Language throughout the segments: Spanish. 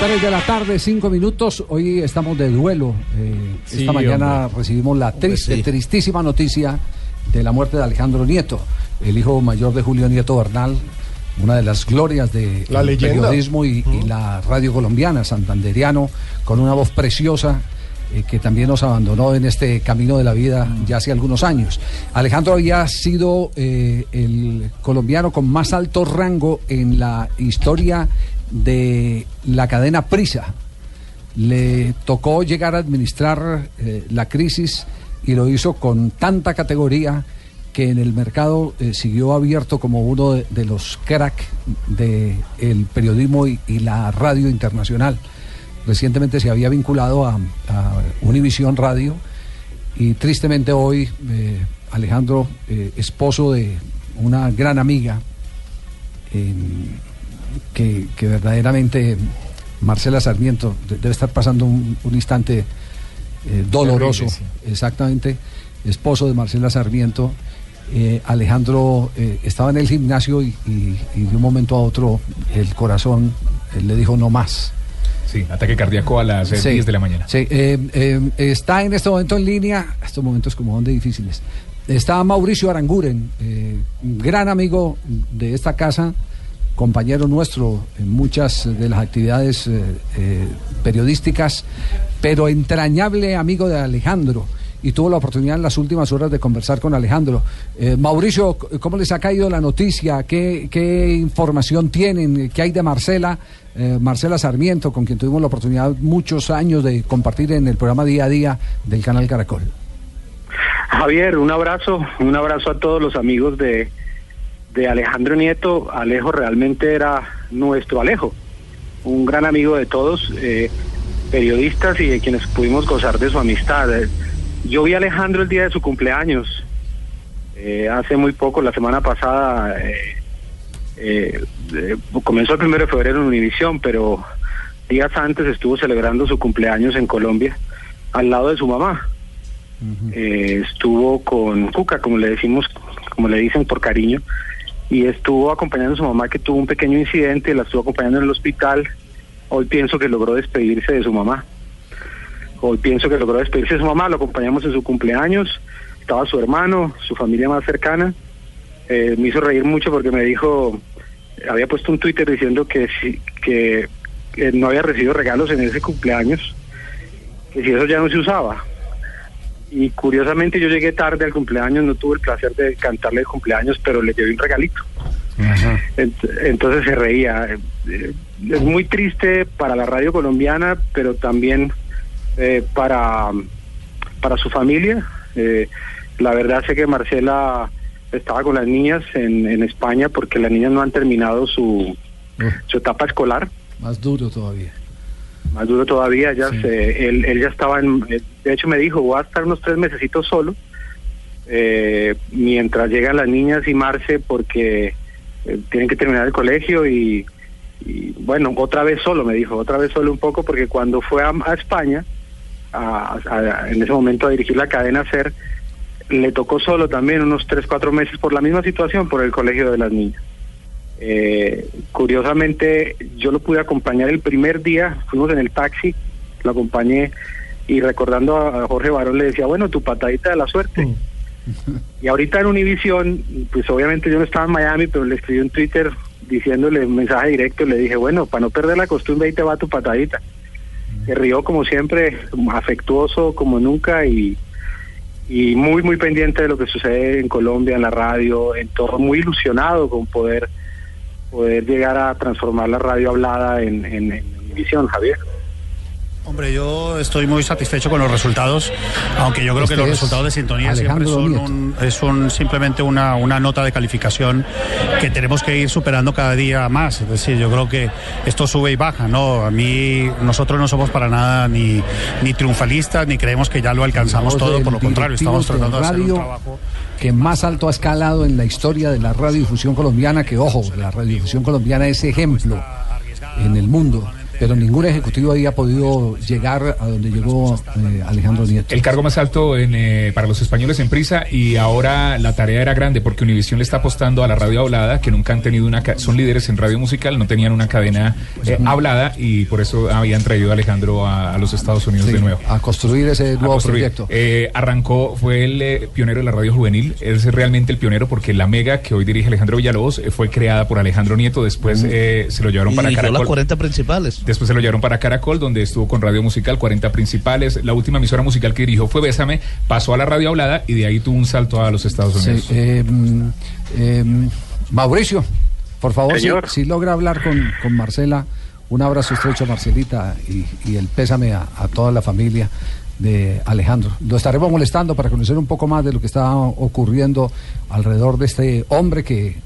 3 de la tarde, 5 minutos. Hoy estamos de duelo. Eh, Sí, esta mañana hombre. recibimos la triste, sí. tristísima noticia de la muerte de Alejandro Nieto, el hijo mayor de Julio Nieto Bernal, una de las glorias del periodismo y, y la radio colombiana, santanderiano, con una voz preciosa. eh, que también nos abandonó en este camino de la vida ya hace algunos años. Alejandro había sido eh, el colombiano con más alto rango en la historia de la cadena Prisa. Le tocó llegar a administrar eh, la crisis y lo hizo con tanta categoría que en el mercado eh, siguió abierto como uno de, de los crack del periodismo y, la radio internacional. Recientemente se había vinculado a, a Univisión Radio y tristemente hoy eh, Alejandro, esposo de una gran amiga, que, que verdaderamente Marcela Sarmiento de- debe estar pasando un, un instante eh, doloroso, exactamente, esposo de Marcela Sarmiento. eh, Alejandro eh, estaba en el gimnasio y, y- y de un momento a otro el corazón eh, le dijo no más. Sí, ataque cardíaco a las Sí, 10 de la mañana. Sí, está en este momento en línea, estos momentos como son de difíciles. Está Mauricio Aranguren, gran amigo de esta casa, compañero nuestro en muchas de las actividades eh, eh, periodísticas, pero entrañable amigo de Alejandro. Y tuvo la oportunidad en las últimas horas de conversar con Alejandro. Eh, Mauricio, ¿cómo les ha caído la noticia? ¿Qué, qué información tienen? ¿Qué hay de Marcela? Marcela Sarmiento, con quien tuvimos la oportunidad muchos años de compartir en el programa Día a Día del canal Caracol. Javier, un abrazo, un abrazo a todos los amigos de, de Alejandro Nieto. Alejo realmente era nuestro Alejo, un gran amigo de todos, eh, periodistas y de quienes pudimos gozar de su amistad. Yo vi a Alejandro el día de su cumpleaños, eh, hace muy poco, la semana pasada, eh, comenzó el primero de febrero en Univisión, pero días antes estuvo celebrando su cumpleaños en Colombia, al lado de su mamá. Estuvo con Cuca, como le decimos, como le dicen por cariño, y estuvo acompañando a su mamá que tuvo un pequeño incidente, la estuvo acompañando en el hospital. Hoy pienso que logró despedirse de su mamá. Hoy pienso que logró despedirse de su mamá, lo acompañamos en su cumpleaños, estaba su hermano, su familia más cercana. Eh, me hizo reír mucho porque me dijo, había puesto un Twitter diciendo que, si, que, que no había recibido regalos en ese cumpleaños, que si eso ya no se usaba. Y curiosamente yo llegué tarde al cumpleaños, no tuve el placer de cantarle el cumpleaños, pero le llevé un regalito. Ent- Entonces se reía. Eh, eh, Es muy triste para la radio colombiana, pero también eh, para, para su familia. Eh, la verdad sé que Marcela estaba con las niñas en, en España porque las niñas no han terminado su, su etapa escolar. Más duro todavía. Más duro todavía, ya Sí. se- él, él ya estaba en, eh, de hecho me dijo, voy a estar unos tres mesecitos solo, eh, mientras llegan las niñas y Marce, porque eh, tienen que terminar el colegio y, y, bueno, otra vez solo, me dijo, otra vez solo un poco, porque cuando fue a, a España, a- a- en ese momento a dirigir la cadena SER, le tocó solo también unos tres, cuatro meses por la misma situación, por el colegio de las niñas. Eh, curiosamente, yo lo pude acompañar el primer día, fuimos en el taxi, lo acompañé y recordando a Jorge Barón le decía, bueno, tu patadita de la suerte. Y ahorita en Univisión, pues obviamente yo no estaba en Miami, pero le escribí un Twitter diciéndole un mensaje directo, le dije, bueno, para no perder la costumbre, ahí te va tu patadita. Se rió como siempre, afectuoso como nunca y, y muy, muy pendiente de lo que sucede en Colombia, en la radio, en todo, muy ilusionado con poder poder llegar a transformar la radio hablada en, en, en Univisión, Javier. Hombre, yo estoy muy satisfecho con los resultados, aunque yo creo Este que los es resultados de sintonía siempre son, un- es un- simplemente una, una nota de calificación que tenemos que ir superando cada día más. Es decir, yo creo que esto sube y baja, ¿no? A mí, nosotros no somos para nada ni, ni triunfalistas, ni creemos que ya lo alcanzamos todo, por lo contrario, estamos tratando de hacer un trabajo. que más alto ha escalado en la historia de la radiodifusión colombiana, que ojo, la radiodifusión colombiana es ejemplo en el mundo. Pero ningún ejecutivo había podido llegar a donde llegó eh, Alejandro Nieto. El cargo más alto en, eh, para los españoles en prisa y ahora la tarea era grande porque Univision le está apostando a la radio hablada, que nunca han tenido una... Son líderes en radio musical, no tenían una cadena eh, hablada y por eso habían traído a Alejandro a, a los Estados Unidos Sí, de nuevo. a construir ese nuevo construir. proyecto. Eh, arrancó, fue el eh, pionero de la radio juvenil, es realmente el pionero porque la mega que hoy dirige Alejandro Villalobos eh, fue creada por Alejandro Nieto, después eh, se lo llevaron Y para dirigió las Caracol. 40 principales. Después se lo llevaron para Caracol, donde estuvo con Radio Musical, 40 principales. La última emisora musical que dirigió fue Bésame, pasó a la radio hablada y de ahí tuvo un salto a los Estados Sí, Unidos. eh, mm, eh, Mauricio, por favor, si, logra hablar con, con Marcela, un abrazo estrecho a Marcelita y, y el pésame a, a toda la familia de Alejandro. Lo estaremos molestando para conocer un poco más de lo que está ocurriendo alrededor de este hombre que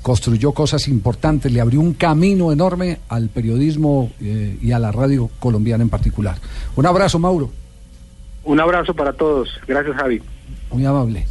construyó cosas importantes, le abrió un camino enorme al periodismo eh, y a la radio colombiana en particular. Un abrazo, Mauro, Un abrazo para todos. Gracias, Javi. muy amable.